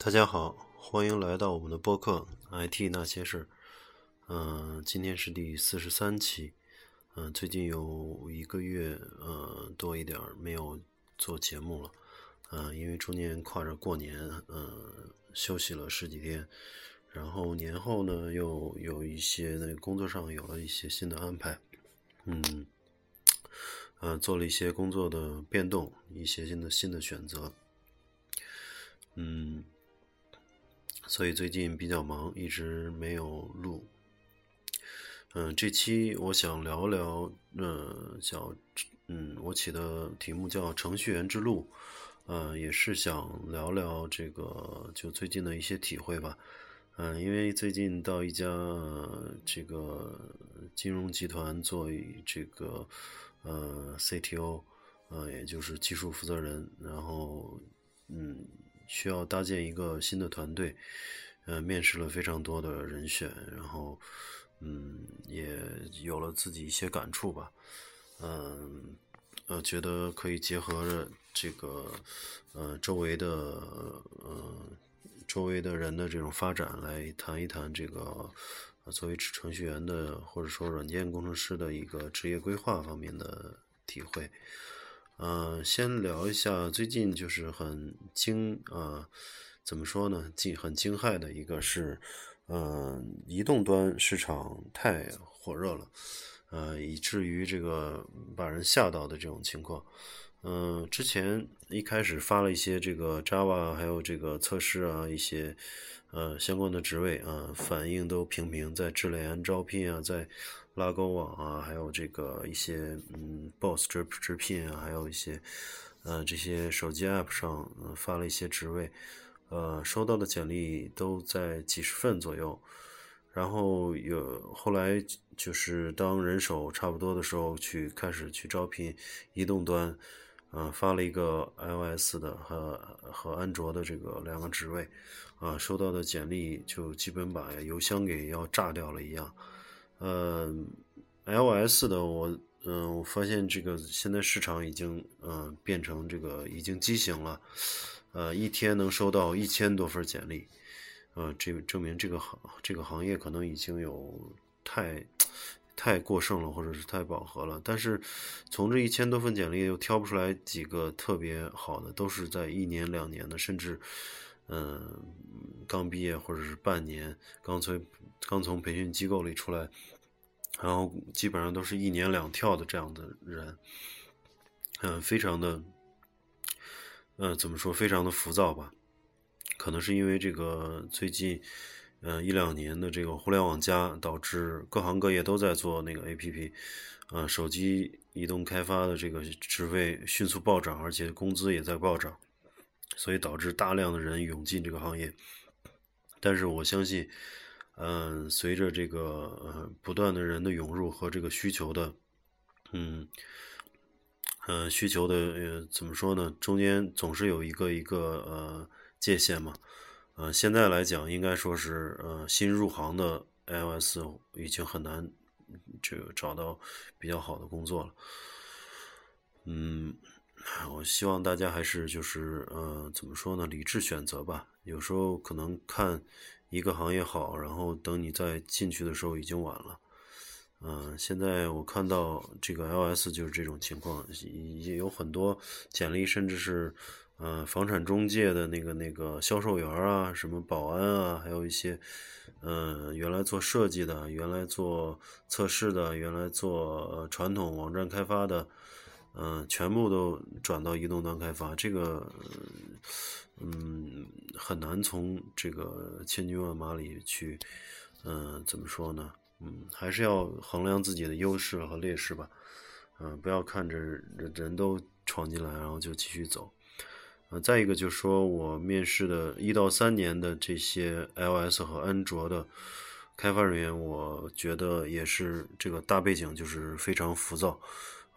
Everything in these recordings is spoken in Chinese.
大家好，欢迎来到我们的播客《IT 那些事》。嗯，今天是第四十三期。嗯，最近有一个月，呃，多一点没有做节目了。嗯，因为中间跨着过年，嗯，休息了十几天。然后年后呢，又有一些那工作上有了一些新的安排。嗯，呃，做了一些工作的变动，一些新的新的选择。嗯。所以最近比较忙，一直没有录。嗯，这期我想聊聊，嗯，叫，嗯，我起的题目叫《程序员之路》，嗯，也是想聊聊这个就最近的一些体会吧。嗯，因为最近到一家这个金融集团做这个呃 CTO，呃，也就是技术负责人，然后嗯。需要搭建一个新的团队，呃，面试了非常多的人选，然后，嗯，也有了自己一些感触吧，嗯，呃，觉得可以结合着这个，呃，周围的，呃，周围的人的这种发展来谈一谈这个，作为程序员的或者说软件工程师的一个职业规划方面的体会。嗯，先聊一下最近就是很惊啊，怎么说呢？惊很惊骇的一个是，嗯，移动端市场太火热了，呃，以至于这个把人吓到的这种情况。嗯，之前一开始发了一些这个 Java 还有这个测试啊，一些呃相关的职位啊，反应都平平，在智联招聘啊，在。拉勾网啊，还有这个一些嗯，Boss 直直聘啊，还有一些呃这些手机 App 上发了一些职位，呃，收到的简历都在几十份左右。然后有后来就是当人手差不多的时候，去开始去招聘移动端，嗯，发了一个 iOS 的和和安卓的这个两个职位，啊，收到的简历就基本把邮箱给要炸掉了一样。呃，iOS 的我，嗯，我发现这个现在市场已经，嗯，变成这个已经畸形了，呃，一天能收到一千多份简历，呃，这证明这个行这个行业可能已经有太太过剩了，或者是太饱和了。但是从这一千多份简历又挑不出来几个特别好的，都是在一年两年的，甚至，嗯，刚毕业或者是半年，刚从刚从培训机构里出来，然后基本上都是一年两跳的这样的人，嗯，非常的，嗯，怎么说，非常的浮躁吧？可能是因为这个最近，嗯，一两年的这个互联网加，导致各行各业都在做那个 APP，嗯，手机移动开发的这个职位迅速暴涨，而且工资也在暴涨，所以导致大量的人涌进这个行业。但是我相信。嗯，随着这个呃不断的人的涌入和这个需求的，嗯，呃需求的呃怎么说呢？中间总是有一个一个呃界限嘛。呃，现在来讲，应该说是呃新入行的 iOS 已经很难这个找到比较好的工作了。嗯，我希望大家还是就是呃怎么说呢？理智选择吧。有时候可能看。一个行业好，然后等你再进去的时候已经晚了。嗯，现在我看到这个 iOS 就是这种情况，也有很多简历，甚至是嗯房产中介的那个那个销售员啊，什么保安啊，还有一些嗯原来做设计的，原来做测试的，原来做传统网站开发的，嗯，全部都转到移动端开发，这个。嗯，很难从这个千军万马里去，嗯，怎么说呢？嗯，还是要衡量自己的优势和劣势吧。嗯，不要看着人都闯进来，然后就继续走。呃，再一个就是说我面试的一到三年的这些 iOS 和安卓的开发人员，我觉得也是这个大背景就是非常浮躁。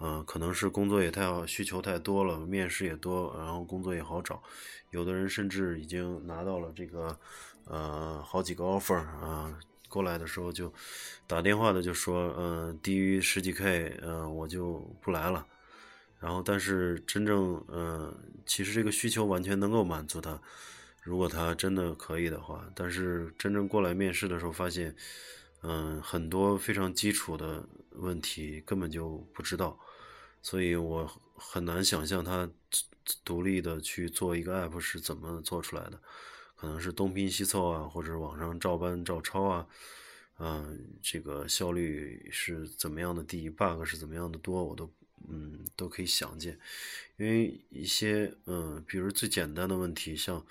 嗯，可能是工作也太好，需求太多了，面试也多，然后工作也好找。有的人甚至已经拿到了这个，呃，好几个 offer 啊，过来的时候就打电话的就说，嗯，低于十几 k，嗯，我就不来了。然后，但是真正，嗯，其实这个需求完全能够满足他，如果他真的可以的话，但是真正过来面试的时候发现，嗯，很多非常基础的问题根本就不知道，所以我很难想象他独立的去做一个 app 是怎么做出来的，可能是东拼西凑啊，或者网上照搬照抄啊，嗯，这个效率是怎么样的低，bug 是怎么样的多，我都。嗯，都可以想见，因为一些嗯，比如最简单的问题，像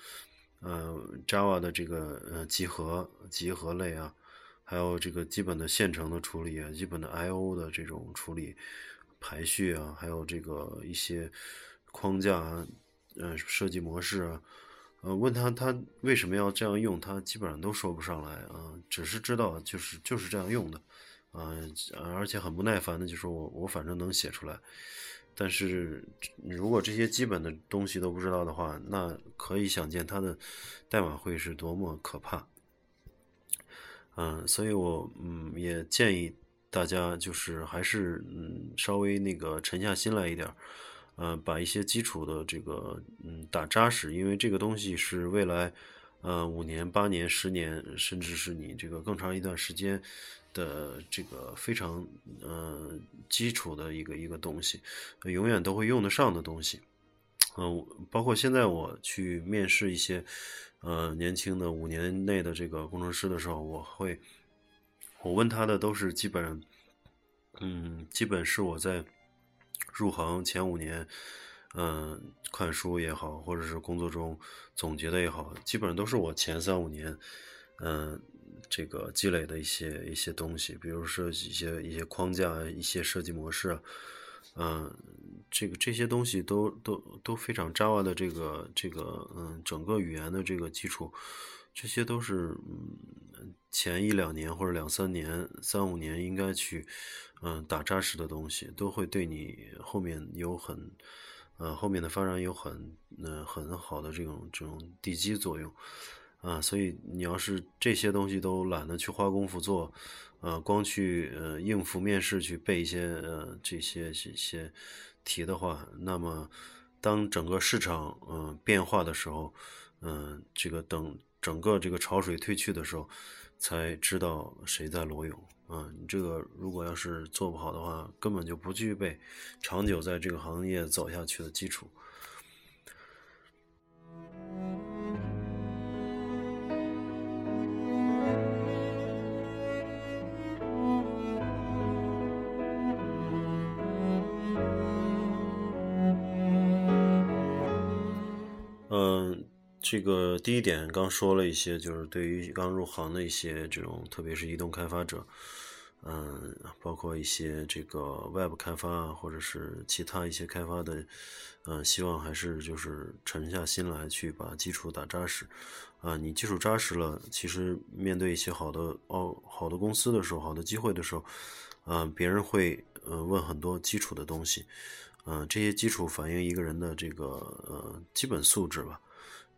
呃 Java 的这个呃集合集合类啊，还有这个基本的线程的处理啊，基本的 I/O 的这种处理排序啊，还有这个一些框架啊，呃设计模式啊，呃问他他为什么要这样用，他基本上都说不上来啊，只是知道就是就是这样用的。啊，而且很不耐烦的就说：“我我反正能写出来，但是如果这些基本的东西都不知道的话，那可以想见他的代码会是多么可怕。”嗯，所以我嗯也建议大家就是还是嗯稍微那个沉下心来一点，嗯，把一些基础的这个嗯打扎实，因为这个东西是未来呃五年、八年、十年，甚至是你这个更长一段时间。的这个非常呃基础的一个一个东西，永远都会用得上的东西，嗯，包括现在我去面试一些呃年轻的五年内的这个工程师的时候，我会我问他的都是基本，嗯，基本是我在入行前五年，嗯，看书也好，或者是工作中总结的也好，基本上都是我前三五年，嗯。这个积累的一些一些东西，比如说一些一些框架、一些设计模式，嗯，这个这些东西都都都非常 Java 的这个这个嗯整个语言的这个基础，这些都是嗯前一两年或者两三年、三五年应该去嗯打扎实的东西，都会对你后面有很呃后面的发展有很嗯很好的这种这种地基作用。啊，所以你要是这些东西都懒得去花功夫做，呃，光去呃应付面试去背一些呃这些这些题的话，那么当整个市场嗯变化的时候，嗯，这个等整个这个潮水退去的时候，才知道谁在裸泳啊！你这个如果要是做不好的话，根本就不具备长久在这个行业走下去的基础。嗯这个第一点刚说了一些，就是对于刚入行的一些这种，特别是移动开发者，嗯，包括一些这个 Web 开发啊，或者是其他一些开发的，嗯，希望还是就是沉下心来去把基础打扎实，啊，你基础扎实了，其实面对一些好的哦好的公司的时候，好的机会的时候，啊，别人会呃问很多基础的东西，嗯，这些基础反映一个人的这个呃基本素质吧。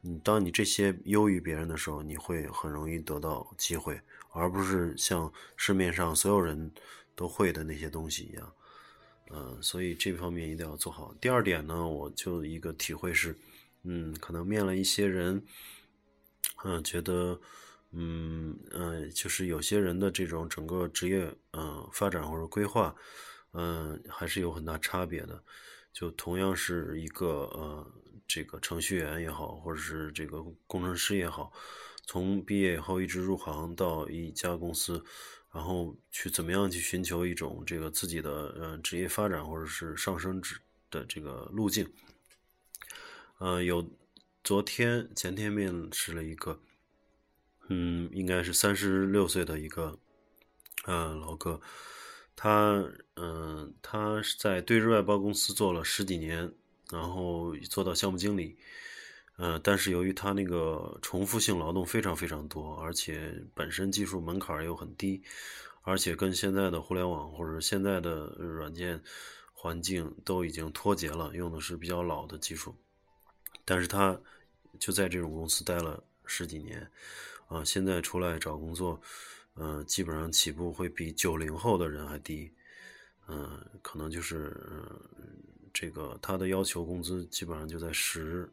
你当你这些优于别人的时候，你会很容易得到机会，而不是像市面上所有人都会的那些东西一样。嗯，所以这方面一定要做好。第二点呢，我就一个体会是，嗯，可能面了一些人，嗯，觉得，嗯嗯，就是有些人的这种整个职业嗯发展或者规划，嗯，还是有很大差别的。就同样是一个呃。这个程序员也好，或者是这个工程师也好，从毕业以后一直入行到一家公司，然后去怎么样去寻求一种这个自己的呃职业发展或者是上升职的这个路径。呃，有昨天前天面试了一个，嗯，应该是三十六岁的一个呃老哥，他嗯他是在对日外包公司做了十几年。然后做到项目经理，呃，但是由于他那个重复性劳动非常非常多，而且本身技术门槛又很低，而且跟现在的互联网或者现在的软件环境都已经脱节了，用的是比较老的技术，但是他就在这种公司待了十几年，啊，现在出来找工作，嗯，基本上起步会比九零后的人还低，嗯，可能就是。这个他的要求工资基本上就在十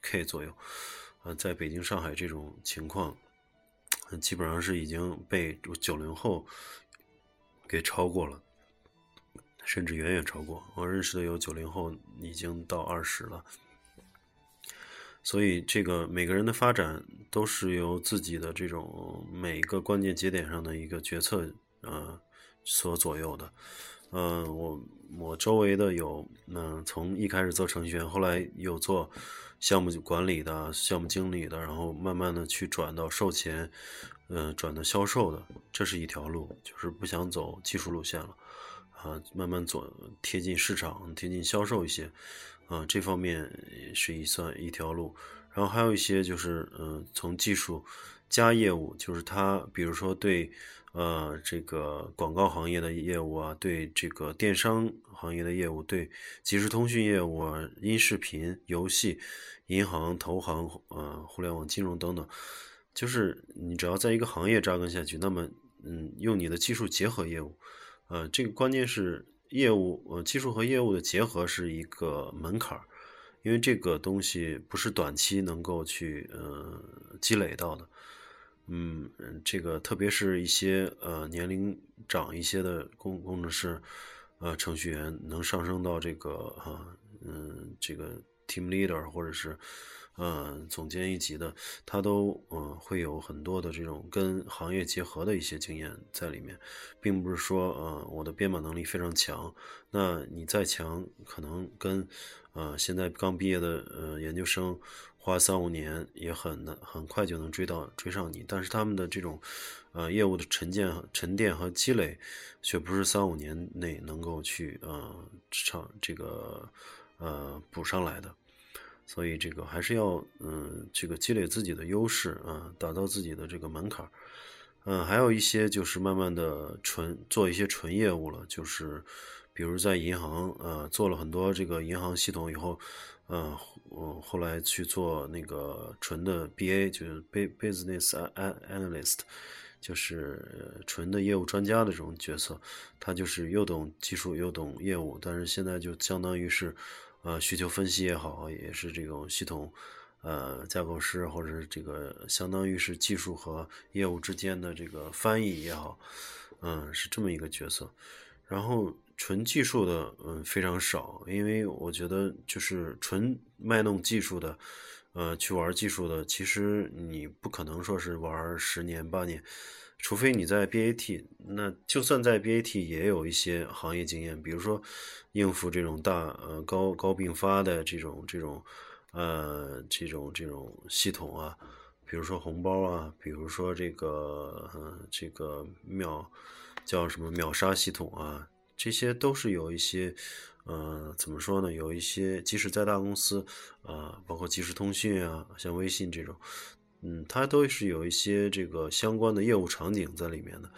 k 左右，呃，在北京、上海这种情况，基本上是已经被九零后给超过了，甚至远远超过。我认识的有九零后已经到二十了，所以这个每个人的发展都是由自己的这种每个关键节点上的一个决策呃所左右的。嗯，我我周围的有，嗯，从一开始做程序员，后来有做项目管理的、项目经理的，然后慢慢的去转到售前，嗯，转到销售的，这是一条路，就是不想走技术路线了，啊，慢慢走贴近市场、贴近销售一些，啊，这方面是一算一条路，然后还有一些就是，嗯，从技术加业务，就是他比如说对。呃，这个广告行业的业务啊，对这个电商行业的业务，对即时通讯业务啊，音视频、游戏、银行、投行，呃，互联网金融等等，就是你只要在一个行业扎根下去，那么，嗯，用你的技术结合业务，呃，这个关键是业务，呃，技术和业务的结合是一个门槛，因为这个东西不是短期能够去呃积累到的。嗯，这个特别是一些呃年龄长一些的工工程师，呃程序员能上升到这个啊嗯这个 team leader 或者是呃总监一级的，他都嗯会有很多的这种跟行业结合的一些经验在里面，并不是说呃我的编码能力非常强，那你再强可能跟呃现在刚毕业的呃研究生。花三五年也很难，很快就能追到追上你。但是他们的这种，呃，业务的沉淀、沉淀和积累，却不是三五年内能够去呃上这个呃补上来的。所以这个还是要嗯，这个积累自己的优势啊，打造自己的这个门槛儿嗯，还有一些就是慢慢的纯做一些纯业务了，就是比如在银行呃做了很多这个银行系统以后。嗯，我后来去做那个纯的 BA，就是 Business Analyst，就是纯的业务专家的这种角色。他就是又懂技术又懂业务，但是现在就相当于是，呃，需求分析也好，也是这种系统，呃，架构师，或者是这个相当于是技术和业务之间的这个翻译也好，嗯，是这么一个角色。然后。纯技术的，嗯，非常少，因为我觉得就是纯卖弄技术的，呃，去玩技术的，其实你不可能说是玩十年八年，除非你在 BAT，那就算在 BAT 也有一些行业经验，比如说应付这种大呃高高并发的这种这种呃这种这种系统啊，比如说红包啊，比如说这个呃这个秒叫什么秒杀系统啊。这些都是有一些，呃，怎么说呢？有一些，即使在大公司，啊，包括即时通讯啊，像微信这种，嗯，它都是有一些这个相关的业务场景在里面的，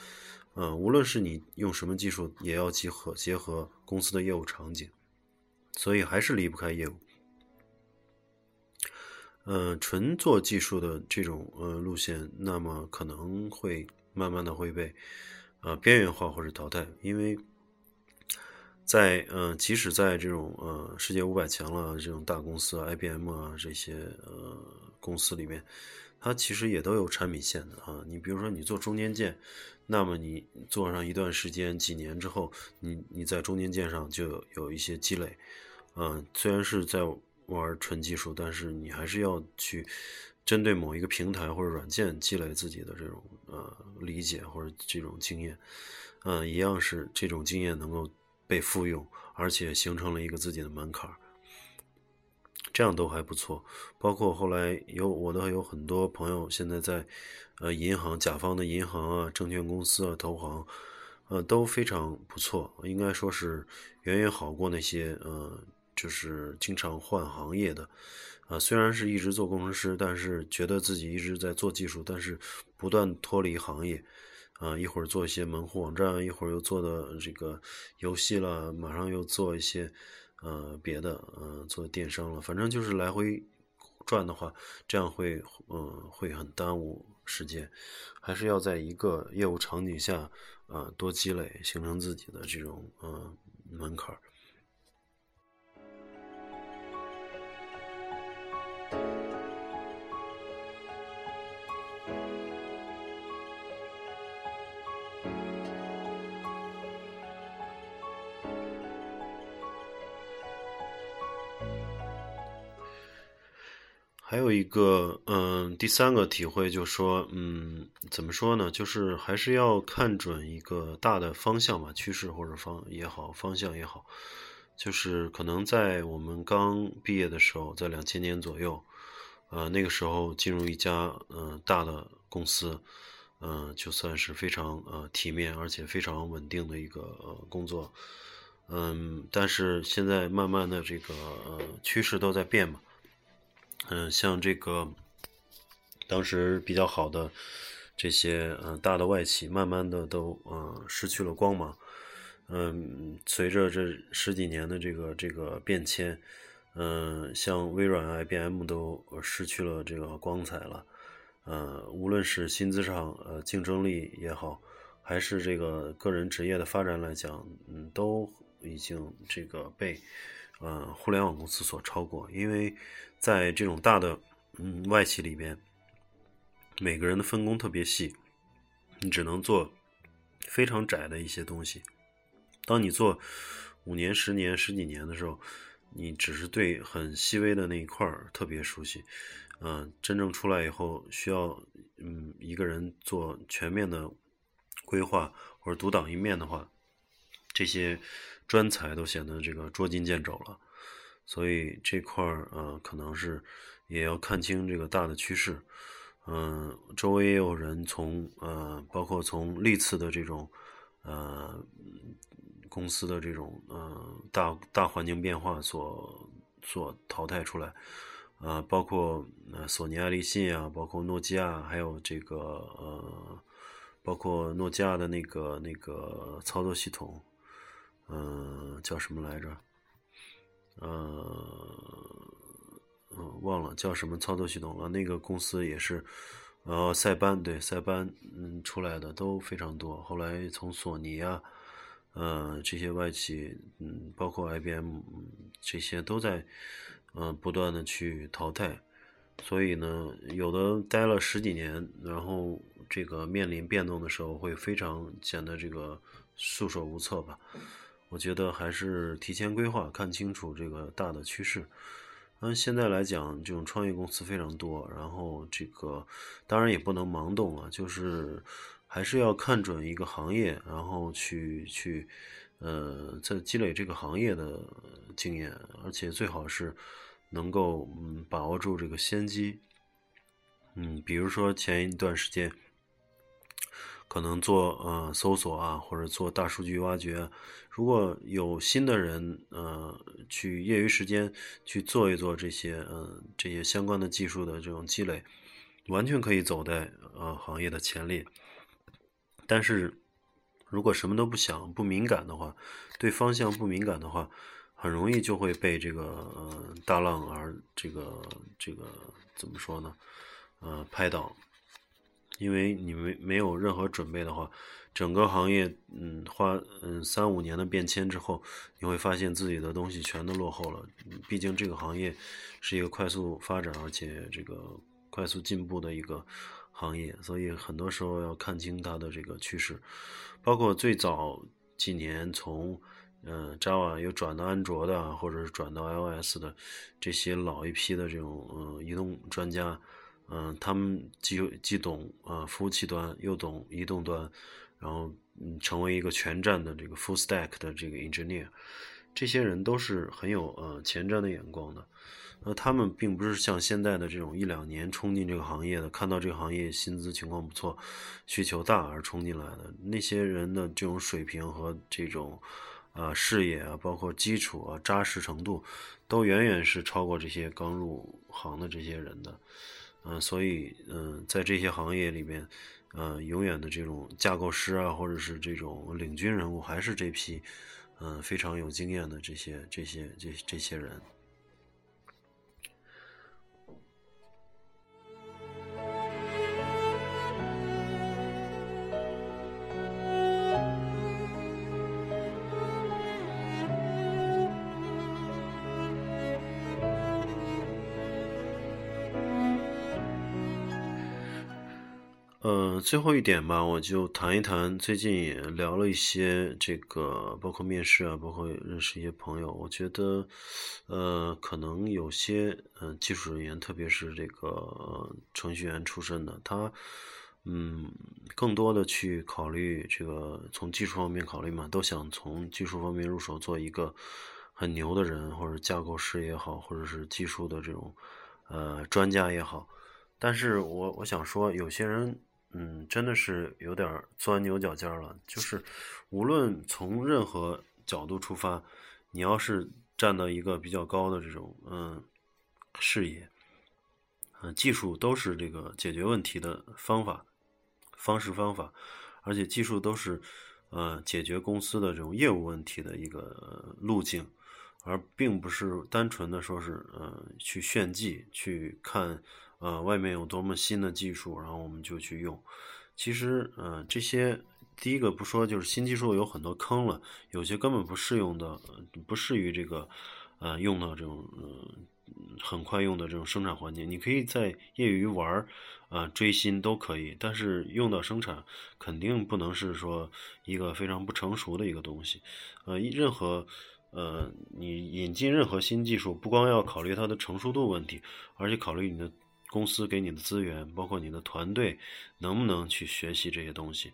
嗯，无论是你用什么技术，也要结合结合公司的业务场景，所以还是离不开业务。嗯，纯做技术的这种呃路线，那么可能会慢慢的会被，呃，边缘化或者淘汰，因为。在嗯，即使在这种呃世界五百强了这种大公司，IBM 啊这些呃公司里面，它其实也都有产品线的啊。你比如说你做中间件，那么你做上一段时间几年之后，你你在中间件上就有一些积累，嗯，虽然是在玩纯技术，但是你还是要去针对某一个平台或者软件积累自己的这种呃理解或者这种经验，嗯，一样是这种经验能够。被复用，而且形成了一个自己的门槛这样都还不错。包括后来有我的有很多朋友，现在在呃银行、甲方的银行啊、证券公司啊、投行，呃都非常不错，应该说是远远好过那些呃就是经常换行业的啊。虽然是一直做工程师，但是觉得自己一直在做技术，但是不断脱离行业。啊，一会儿做一些门户网站，一会儿又做的这个游戏了，马上又做一些呃别的，呃做电商了，反正就是来回转的话，这样会嗯会很耽误时间，还是要在一个业务场景下啊多积累，形成自己的这种呃门槛儿。还有一个，嗯，第三个体会就是说，嗯，怎么说呢？就是还是要看准一个大的方向吧，趋势或者方也好，方向也好。就是可能在我们刚毕业的时候，在两千年左右，呃，那个时候进入一家嗯大的公司，嗯，就算是非常呃体面而且非常稳定的一个工作，嗯，但是现在慢慢的这个呃趋势都在变嘛，嗯，像这个当时比较好的这些呃大的外企，慢慢的都呃失去了光芒。嗯，随着这十几年的这个这个变迁，嗯，像微软、IBM 都失去了这个光彩了。呃，无论是薪资上，呃，竞争力也好，还是这个个人职业的发展来讲，嗯，都已经这个被呃互联网公司所超过。因为在这种大的嗯外企里边，每个人的分工特别细，你只能做非常窄的一些东西。当你做五年、十年、十几年的时候，你只是对很细微的那一块特别熟悉，嗯，真正出来以后需要嗯一个人做全面的规划或者独当一面的话，这些专才都显得这个捉襟见肘了。所以这块儿呃可能是也要看清这个大的趋势，嗯，周围也有人从呃包括从历次的这种呃。公司的这种呃大大环境变化所所淘汰出来，呃，包括呃索尼、爱立信啊，包括诺基亚，还有这个呃，包括诺基亚的那个那个操作系统，嗯，叫什么来着？呃，嗯，忘了叫什么操作系统了。那个公司也是，呃，塞班对塞班嗯出来的都非常多。后来从索尼啊。呃，这些外企，嗯，包括 IBM，这些都在，呃，不断的去淘汰，所以呢，有的待了十几年，然后这个面临变动的时候，会非常显得这个束手无策吧。我觉得还是提前规划，看清楚这个大的趋势。嗯，现在来讲，这种创业公司非常多，然后这个当然也不能盲动啊，就是。还是要看准一个行业，然后去去，呃，在积累这个行业的经验，而且最好是能够嗯把握住这个先机。嗯，比如说前一段时间，可能做呃搜索啊，或者做大数据挖掘，如果有新的人呃去业余时间去做一做这些嗯这些相关的技术的这种积累，完全可以走在呃行业的前列。但是，如果什么都不想、不敏感的话，对方向不敏感的话，很容易就会被这个呃大浪而这个这个怎么说呢？呃，拍倒。因为你没没有任何准备的话，整个行业嗯花嗯三五年的变迁之后，你会发现自己的东西全都落后了。毕竟这个行业是一个快速发展而且这个快速进步的一个。行业，所以很多时候要看清它的这个趋势，包括最早几年从嗯 Java 又转到安卓的，或者是转到 iOS 的这些老一批的这种嗯移动专家，嗯，他们既既懂啊服务器端，又懂移动端，然后嗯成为一个全站的这个 full stack 的这个 engineer，这些人都是很有呃前瞻的眼光的。那他们并不是像现在的这种一两年冲进这个行业的，看到这个行业薪资情况不错，需求大而冲进来的。那些人的这种水平和这种啊视野啊，包括基础啊扎实程度，都远远是超过这些刚入行的这些人的。嗯，所以嗯，在这些行业里边，嗯，永远的这种架构师啊，或者是这种领军人物，还是这批嗯非常有经验的这些这些这这些人。呃，最后一点吧，我就谈一谈最近也聊了一些这个，包括面试啊，包括认识一些朋友。我觉得，呃，可能有些嗯技术人员，特别是这个程序员出身的，他嗯更多的去考虑这个从技术方面考虑嘛，都想从技术方面入手，做一个很牛的人，或者架构师也好，或者是技术的这种呃专家也好。但是我我想说，有些人。嗯，真的是有点钻牛角尖了。就是无论从任何角度出发，你要是站到一个比较高的这种嗯视野，嗯，技术都是这个解决问题的方法、方式、方法，而且技术都是呃解决公司的这种业务问题的一个路径，而并不是单纯的说是呃去炫技去看。呃，外面有多么新的技术，然后我们就去用。其实，呃，这些第一个不说，就是新技术有很多坑了，有些根本不适用的，不适于这个，呃，用到这种，呃，很快用的这种生产环境。你可以在业余玩儿，啊，追新都可以，但是用到生产，肯定不能是说一个非常不成熟的一个东西。呃，任何，呃，你引进任何新技术，不光要考虑它的成熟度问题，而且考虑你的。公司给你的资源，包括你的团队，能不能去学习这些东西，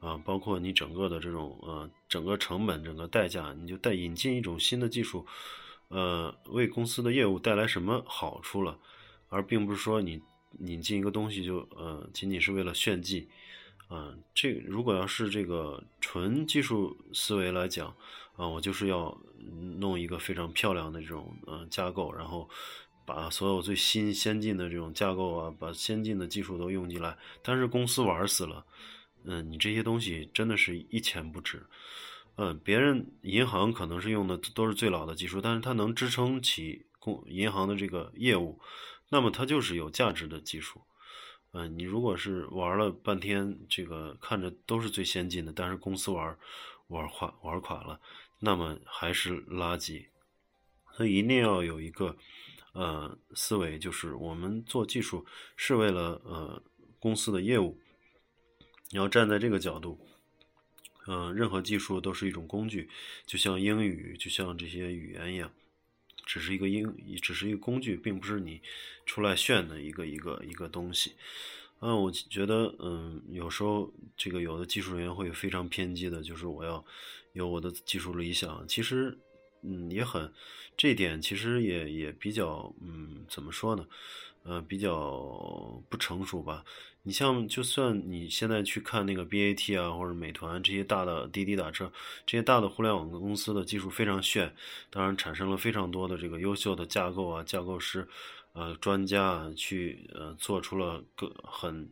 啊，包括你整个的这种呃整个成本、整个代价，你就带引进一种新的技术，呃，为公司的业务带来什么好处了，而并不是说你引进一个东西就呃仅仅是为了炫技，啊，这如果要是这个纯技术思维来讲，啊，我就是要弄一个非常漂亮的这种呃架构，然后。把所有最新先进的这种架构啊，把先进的技术都用进来，但是公司玩死了，嗯，你这些东西真的是一钱不值，嗯，别人银行可能是用的都是最老的技术，但是它能支撑起公银行的这个业务，那么它就是有价值的技术，嗯，你如果是玩了半天，这个看着都是最先进的，但是公司玩玩垮玩垮了，那么还是垃圾，所以一定要有一个。呃，思维就是我们做技术是为了呃公司的业务，你要站在这个角度，嗯，任何技术都是一种工具，就像英语，就像这些语言一样，只是一个英，只是一个工具，并不是你出来炫的一个一个一个东西。嗯，我觉得，嗯，有时候这个有的技术人员会非常偏激的，就是我要有我的技术理想，其实。嗯，也很，这点其实也也比较，嗯，怎么说呢？呃，比较不成熟吧。你像，就算你现在去看那个 BAT 啊，或者美团这些大的滴滴打车这些大的互联网公司的技术非常炫，当然产生了非常多的这个优秀的架构啊、架构师、呃专家啊，去呃做出了个很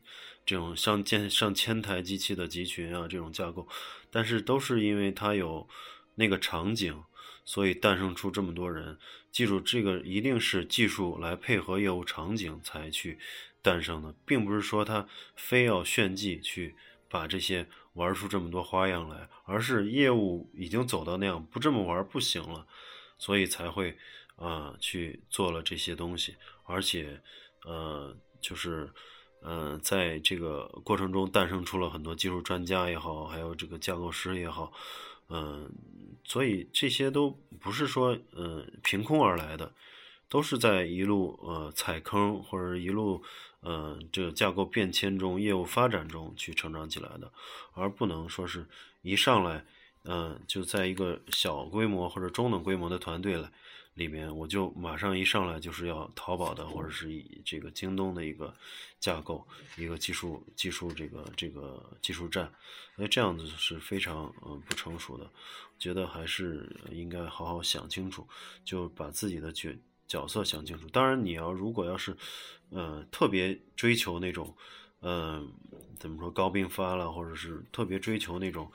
这种上千上千台机器的集群啊这种架构，但是都是因为它有那个场景。所以诞生出这么多人，记住这个一定是技术来配合业务场景才去诞生的，并不是说他非要炫技去把这些玩出这么多花样来，而是业务已经走到那样，不这么玩不行了，所以才会啊去做了这些东西，而且呃就是呃在这个过程中诞生出了很多技术专家也好，还有这个架构师也好。嗯，所以这些都不是说嗯凭空而来的，都是在一路呃踩坑或者一路嗯这个架构变迁中、业务发展中去成长起来的，而不能说是一上来嗯就在一个小规模或者中等规模的团队来。里面我就马上一上来就是要淘宝的，或者是以这个京东的一个架构，一个技术技术这个这个技术站，那这样子是非常嗯不成熟的，觉得还是应该好好想清楚，就把自己的角角色想清楚。当然，你要如果要是呃特别追求那种嗯怎么说高并发了，或者是特别追求那种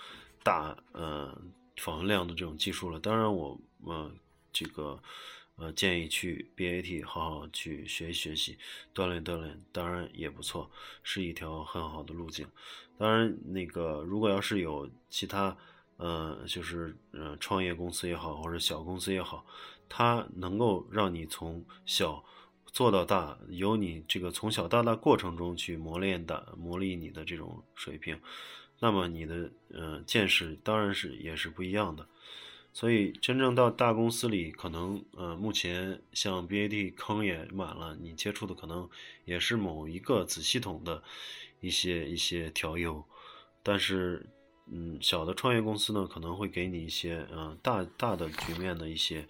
大呃访问量的这种技术了，当然我嗯。这个，呃，建议去 BAT 好好去学习学习，锻炼锻炼，当然也不错，是一条很好的路径。当然，那个如果要是有其他，呃，就是呃，创业公司也好，或者小公司也好，它能够让你从小做到大，由你这个从小到大过程中去磨练的磨砺你的这种水平，那么你的呃见识当然是也是不一样的。所以真正到大公司里，可能呃目前像 BAT 坑也满了，你接触的可能也是某一个子系统的一些一些调优，但是。嗯，小的创业公司呢，可能会给你一些，嗯，大大的局面的一些，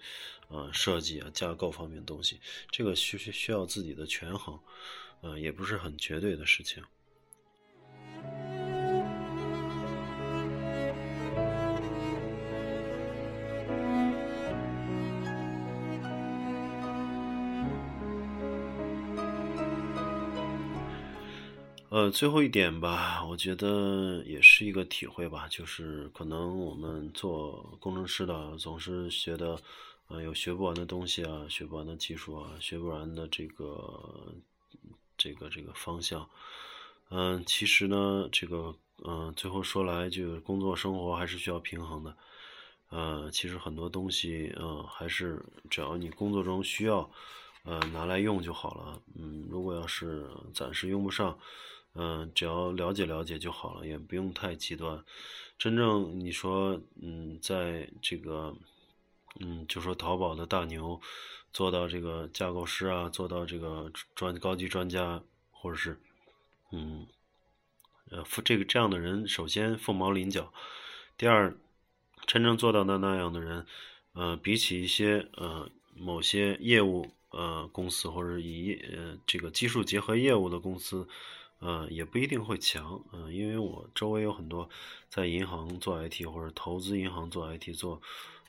呃，设计啊、架构方面的东西，这个需需要自己的权衡，嗯，也不是很绝对的事情。呃，最后一点吧，我觉得也是一个体会吧，就是可能我们做工程师的总是学的，呃，有学不完的东西啊，学不完的技术啊，学不完的这个这个这个方向。嗯，其实呢，这个嗯，最后说来，就工作生活还是需要平衡的。呃，其实很多东西，嗯，还是只要你工作中需要，呃，拿来用就好了。嗯，如果要是暂时用不上。嗯，只要了解了解就好了，也不用太极端。真正你说，嗯，在这个，嗯，就说淘宝的大牛，做到这个架构师啊，做到这个专高级专家，或者是，嗯，呃，这个这样的人，首先凤毛麟角。第二，真正做到的那样的人，呃，比起一些呃某些业务呃公司或者以呃这个技术结合业务的公司。呃，也不一定会强，嗯，因为我周围有很多在银行做 IT 或者投资银行做 IT 做，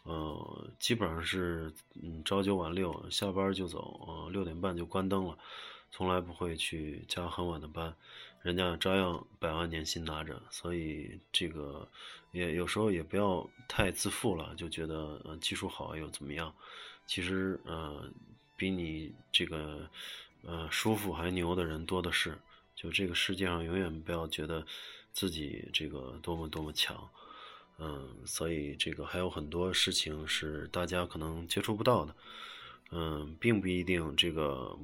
呃，基本上是嗯朝九晚六，下班就走，呃，六点半就关灯了，从来不会去加很晚的班，人家照样百万年薪拿着，所以这个也有时候也不要太自负了，就觉得呃技术好又怎么样？其实呃比你这个呃舒服还牛的人多的是。就这个世界上，永远不要觉得自己这个多么多么强，嗯，所以这个还有很多事情是大家可能接触不到的，嗯，并不一定这个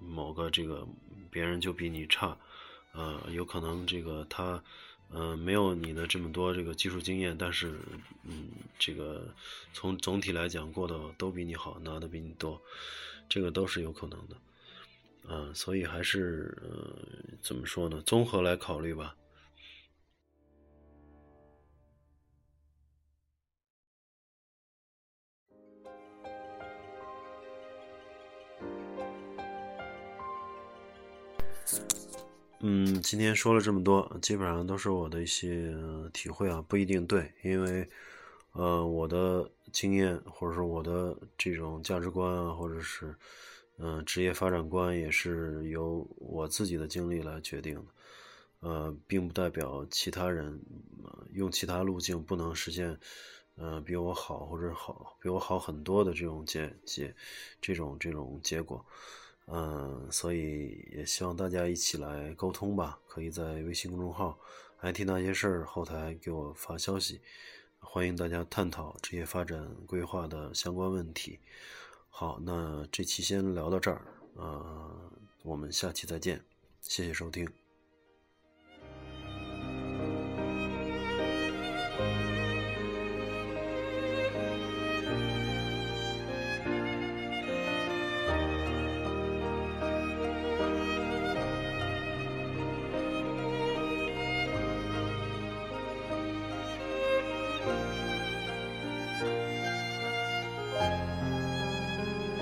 某个这个别人就比你差，呃，有可能这个他，嗯，没有你的这么多这个技术经验，但是，嗯，这个从总体来讲过得都比你好，拿的比你多，这个都是有可能的。嗯，所以还是呃，怎么说呢？综合来考虑吧。嗯，今天说了这么多，基本上都是我的一些体会啊，不一定对，因为呃，我的经验或者说我的这种价值观啊，或者是。嗯，职业发展观也是由我自己的经历来决定的，呃，并不代表其他人用其他路径不能实现，呃，比我好或者好比我好很多的这种结结这种这种结果，嗯，所以也希望大家一起来沟通吧，可以在微信公众号 “IT 那些事儿”后台给我发消息，欢迎大家探讨职业发展规划的相关问题。好，那这期先聊到这儿，呃，我们下期再见，谢谢收听。